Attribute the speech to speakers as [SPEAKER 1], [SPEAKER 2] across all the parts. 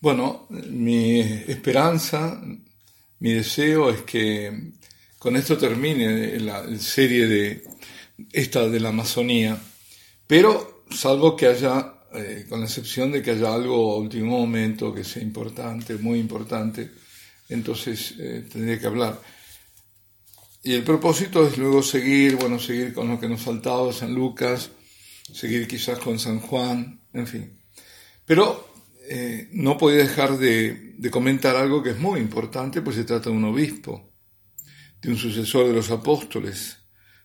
[SPEAKER 1] Bueno, mi esperanza, mi deseo es que con esto termine la serie de esta de la Amazonía, pero salvo que haya, eh, con la excepción de que haya algo a último momento que sea importante, muy importante, entonces eh, tendría que hablar. Y el propósito es luego seguir, bueno, seguir con lo que nos faltaba de San Lucas, seguir quizás con San Juan, en fin. Pero eh, no podía dejar de, comentar algo que es muy importante, pues se trata de un obispo, de un sucesor de los apóstoles,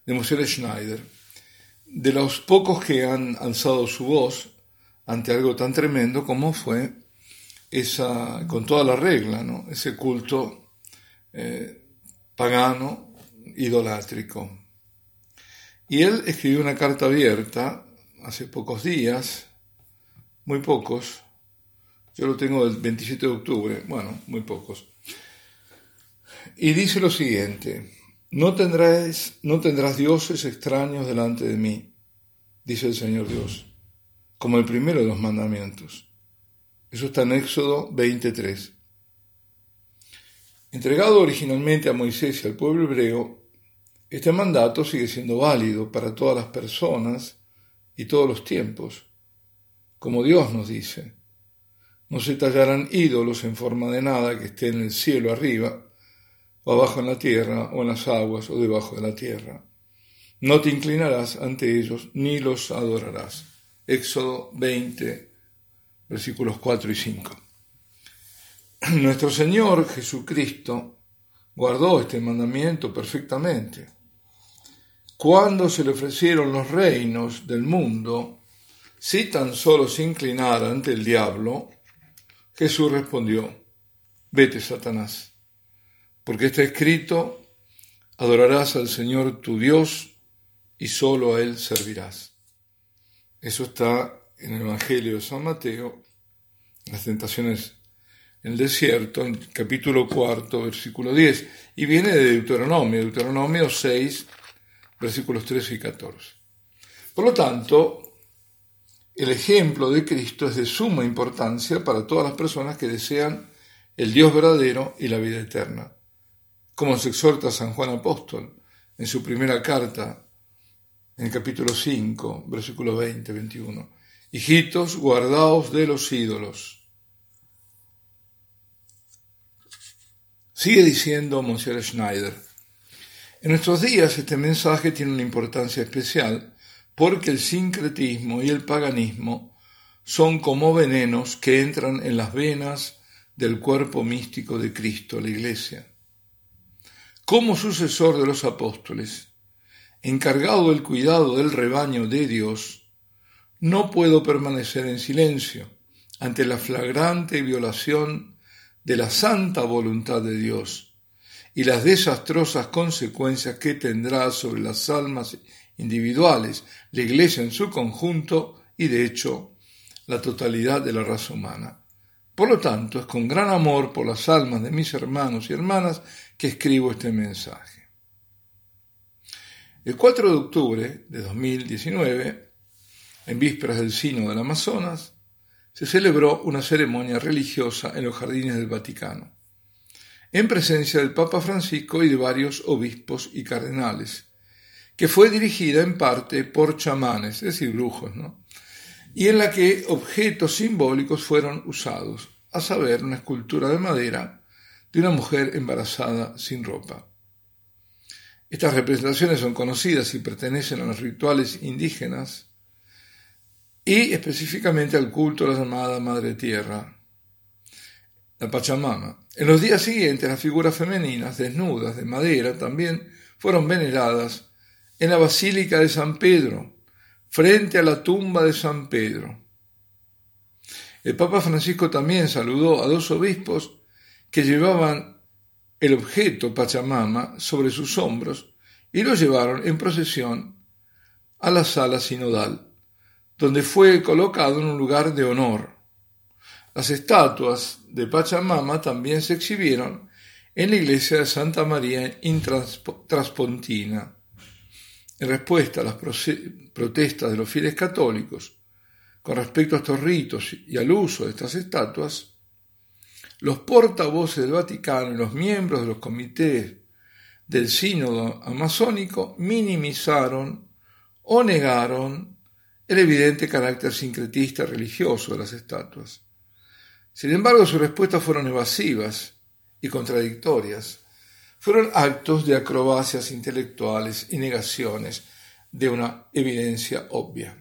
[SPEAKER 1] de Moshe Schneider, de los pocos que han alzado su voz ante algo tan tremendo como fue esa, con toda la regla, ¿no? ese culto eh, pagano, idolátrico. Y él escribió una carta abierta hace pocos días, muy pocos, yo lo tengo el 27 de octubre, bueno, muy pocos. Y dice lo siguiente, no tendrás, no tendrás dioses extraños delante de mí, dice el Señor Dios, como el primero de los mandamientos. Eso está en Éxodo 23. Entregado originalmente a Moisés y al pueblo hebreo, este mandato sigue siendo válido para todas las personas y todos los tiempos, como Dios nos dice. No se tallarán ídolos en forma de nada que esté en el cielo arriba, o abajo en la tierra, o en las aguas, o debajo de la tierra. No te inclinarás ante ellos, ni los adorarás. Éxodo 20, versículos 4 y 5. Nuestro Señor Jesucristo guardó este mandamiento perfectamente. Cuando se le ofrecieron los reinos del mundo, si tan solo se inclinara ante el diablo, Jesús respondió, vete, Satanás, porque está escrito, adorarás al Señor tu Dios y solo a Él servirás. Eso está en el Evangelio de San Mateo, las tentaciones en el desierto, en capítulo cuarto, versículo 10, y viene de Deuteronomio, Deuteronomio 6, versículos 13 y 14. Por lo tanto, el ejemplo de Cristo es de suma importancia para todas las personas que desean el Dios verdadero y la vida eterna, como se exhorta San Juan Apóstol en su primera carta, en el capítulo 5, versículo 20-21. Hijitos, guardaos de los ídolos. Sigue diciendo Monsieur Schneider. En nuestros días este mensaje tiene una importancia especial porque el sincretismo y el paganismo son como venenos que entran en las venas del cuerpo místico de Cristo, la Iglesia. Como sucesor de los apóstoles, encargado del cuidado del rebaño de Dios, no puedo permanecer en silencio ante la flagrante violación de la santa voluntad de Dios y las desastrosas consecuencias que tendrá sobre las almas individuales, la Iglesia en su conjunto y, de hecho, la totalidad de la raza humana. Por lo tanto, es con gran amor por las almas de mis hermanos y hermanas que escribo este mensaje. El 4 de octubre de 2019, en vísperas del Sino del Amazonas, se celebró una ceremonia religiosa en los jardines del Vaticano, en presencia del Papa Francisco y de varios obispos y cardenales, que fue dirigida en parte por chamanes, es decir, brujos, ¿no? y en la que objetos simbólicos fueron usados, a saber, una escultura de madera de una mujer embarazada sin ropa. Estas representaciones son conocidas y pertenecen a los rituales indígenas y específicamente al culto a la llamada Madre Tierra, la Pachamama. En los días siguientes las figuras femeninas desnudas de madera también fueron veneradas en la Basílica de San Pedro, frente a la tumba de San Pedro. El Papa Francisco también saludó a dos obispos que llevaban el objeto Pachamama sobre sus hombros y lo llevaron en procesión a la sala sinodal, donde fue colocado en un lugar de honor. Las estatuas de Pachamama también se exhibieron en la iglesia de Santa María in Traspontina. En respuesta a las protestas de los fieles católicos con respecto a estos ritos y al uso de estas estatuas, los portavoces del Vaticano y los miembros de los comités del sínodo amazónico minimizaron o negaron el evidente carácter sincretista religioso de las estatuas. Sin embargo, sus respuestas fueron evasivas y contradictorias. Fueron actos de acrobacias intelectuales y negaciones de una evidencia obvia.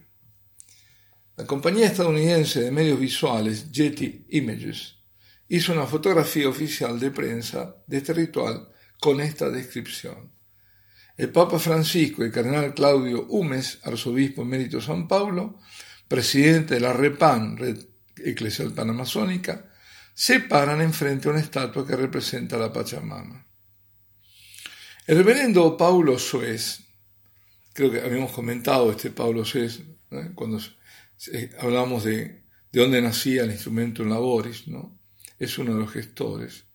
[SPEAKER 1] La compañía estadounidense de medios visuales Getty Images hizo una fotografía oficial de prensa de este ritual con esta descripción. El Papa Francisco y el cardenal Claudio Humes, arzobispo emérito de San Paulo, presidente de la REPAN, Red Eclesial Panamazónica, se paran enfrente a una estatua que representa a la Pachamama. El reverendo Paulo Suez, creo que habíamos comentado este Paulo Suez cuando hablamos de, de dónde nacía el instrumento en ¿no? es uno de los gestores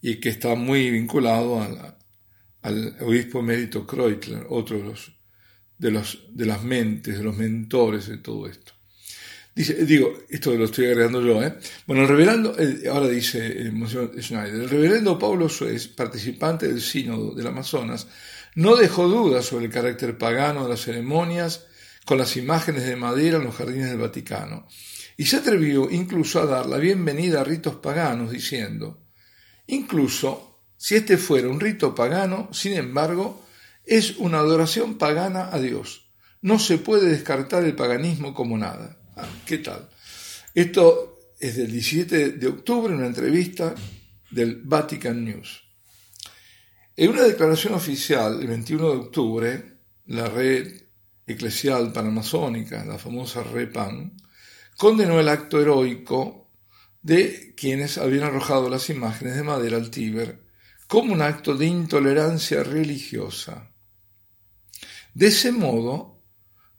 [SPEAKER 1] y que está muy vinculado al obispo emérito Kreutler, otro de, los, de, los, de las mentes, de los mentores de todo esto. Dice, digo, esto lo estoy agregando yo, ¿eh? Bueno, el reverendo, ahora dice el Schneider, el reverendo Pablo Suez, participante del sínodo del Amazonas, no dejó dudas sobre el carácter pagano de las ceremonias con las imágenes de madera en los jardines del Vaticano, y se atrevió incluso a dar la bienvenida a ritos paganos, diciendo, incluso si este fuera un rito pagano, sin embargo, es una adoración pagana a Dios. No se puede descartar el paganismo como nada. Ah, ¿Qué tal? Esto es del 17 de octubre, una entrevista del Vatican News. En una declaración oficial, el 21 de octubre, la red eclesial panamazónica, la famosa REPAN, condenó el acto heroico de quienes habían arrojado las imágenes de madera al Tíber como un acto de intolerancia religiosa. De ese modo,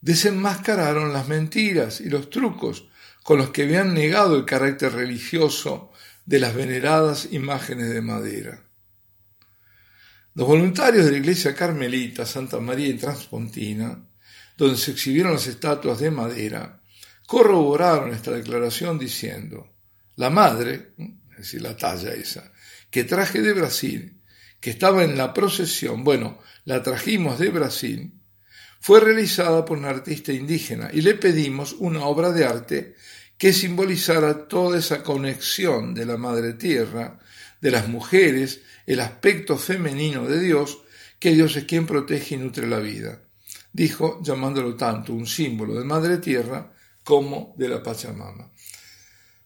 [SPEAKER 1] desenmascararon las mentiras y los trucos con los que habían negado el carácter religioso de las veneradas imágenes de madera. Los voluntarios de la iglesia carmelita Santa María y Transpontina, donde se exhibieron las estatuas de madera, corroboraron esta declaración diciendo, la madre, es decir, la talla esa, que traje de Brasil, que estaba en la procesión, bueno, la trajimos de Brasil, fue realizada por un artista indígena y le pedimos una obra de arte que simbolizara toda esa conexión de la Madre Tierra, de las mujeres, el aspecto femenino de Dios, que Dios es quien protege y nutre la vida. Dijo, llamándolo tanto un símbolo de Madre Tierra como de la Pachamama.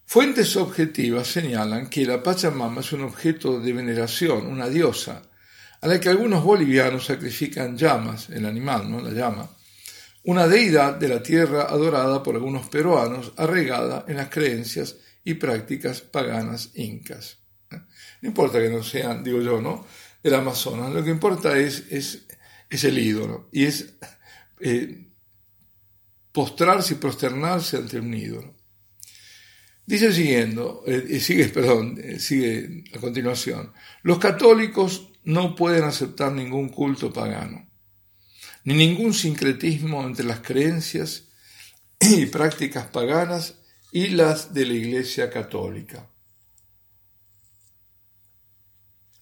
[SPEAKER 1] Fuentes objetivas señalan que la Pachamama es un objeto de veneración, una diosa, a la que algunos bolivianos sacrifican llamas, el animal, ¿no? La llama, una deidad de la tierra adorada por algunos peruanos, arraigada en las creencias y prácticas paganas incas. No importa que no sean, digo yo, ¿no? Del Amazonas, lo que importa es, es, es el ídolo y es eh, postrarse y prosternarse ante un ídolo. Dice siguiendo, eh, sigue, perdón, eh, sigue a continuación, los católicos no pueden aceptar ningún culto pagano, ni ningún sincretismo entre las creencias y prácticas paganas y las de la Iglesia católica.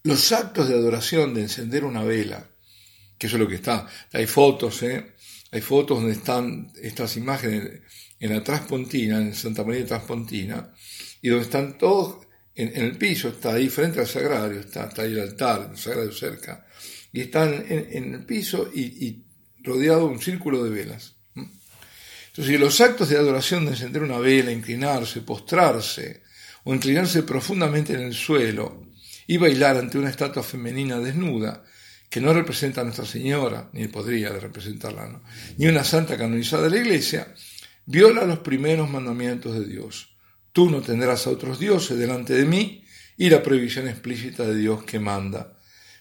[SPEAKER 1] Los actos de adoración de encender una vela, que eso es lo que está, hay fotos, ¿eh? hay fotos donde están estas imágenes en la Transpontina, en Santa María de Transpontina, y donde están todos en, el piso, está ahí frente al sagrario, está, ahí el altar, el sagrario cerca, y están en, el piso y, rodeado de un círculo de velas. Entonces, los actos de adoración de encender una vela, inclinarse, postrarse, o inclinarse profundamente en el suelo y bailar ante una estatua femenina desnuda, que no representa a Nuestra Señora, ni podría representarla, ni una santa canonizada de la Iglesia, viola los primeros mandamientos de Dios. Tú no tendrás a otros dioses delante de mí y la prohibición explícita de Dios que manda.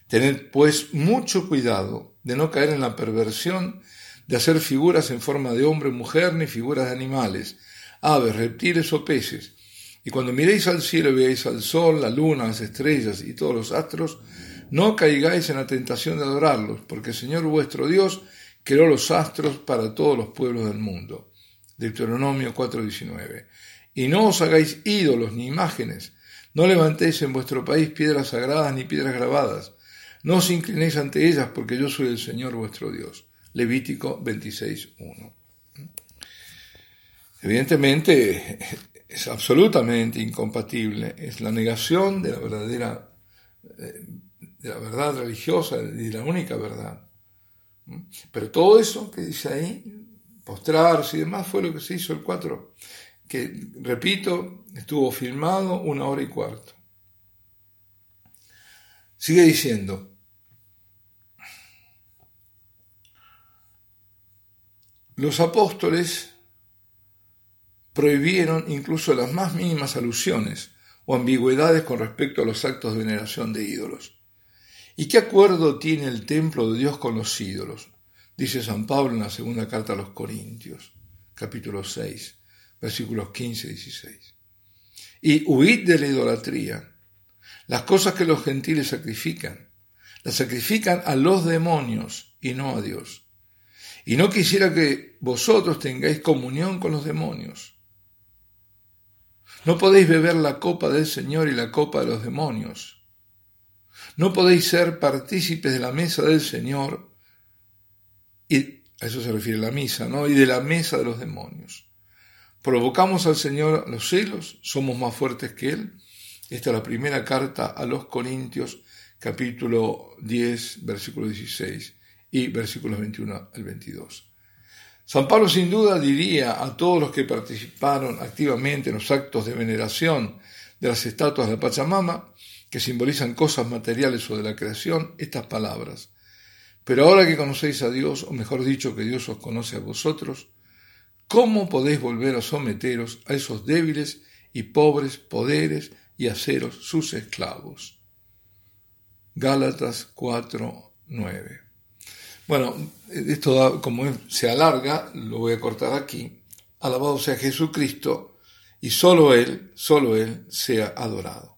[SPEAKER 1] Tened pues mucho cuidado de no caer en la perversión de hacer figuras en forma de hombre, mujer, ni figuras de animales, aves, reptiles o peces. Y cuando miréis al cielo y veáis al sol, la luna, las estrellas y todos los astros, no caigáis en la tentación de adorarlos, porque el Señor vuestro Dios creó los astros para todos los pueblos del mundo. Deuteronomio 4:19 y no os hagáis ídolos ni imágenes, No levantéis en vuestro país piedras sagradas ni piedras grabadas. No os inclinéis ante ellas, porque yo soy el Señor vuestro Dios. Levítico 26.1. Evidentemente es absolutamente incompatible, es la negación de la verdadera, eh, de la verdad religiosa, de la única verdad. Pero todo eso que dice ahí, postrarse y demás, fue lo que se hizo el 4, que, repito, estuvo filmado una hora y cuarto. Sigue diciendo, los apóstoles prohibieron incluso las más mínimas alusiones o ambigüedades con respecto a los actos de veneración de ídolos. ¿Y qué acuerdo tiene el templo de Dios con los ídolos? Dice San Pablo en la segunda carta a los Corintios, capítulo 6, versículos 15 y 16. Y huid de la idolatría. Las cosas que los gentiles sacrifican, las sacrifican a los demonios y no a Dios. Y no quisiera que vosotros tengáis comunión con los demonios. No podéis beber la copa del Señor y la copa de los demonios. No podéis ser partícipes de la mesa del Señor, y a eso se refiere la misa, ¿no? Y de la mesa de los demonios. Provocamos al Señor los celos, somos más fuertes que Él. Esta es la primera carta a los Corintios, capítulo 10, versículo 16 y versículos 21 al 22. San Pablo sin duda diría a todos los que participaron activamente en los actos de veneración de las estatuas de Pachamama, que simbolizan cosas materiales o de la creación, estas palabras. Pero ahora que conocéis a Dios, o mejor dicho, que Dios os conoce a vosotros, ¿cómo podéis volver a someteros a esos débiles y pobres poderes y haceros sus esclavos? Gálatas 4, 9. Bueno, esto como se alarga, lo voy a cortar aquí. Alabado sea Jesucristo y solo Él, solo Él sea adorado.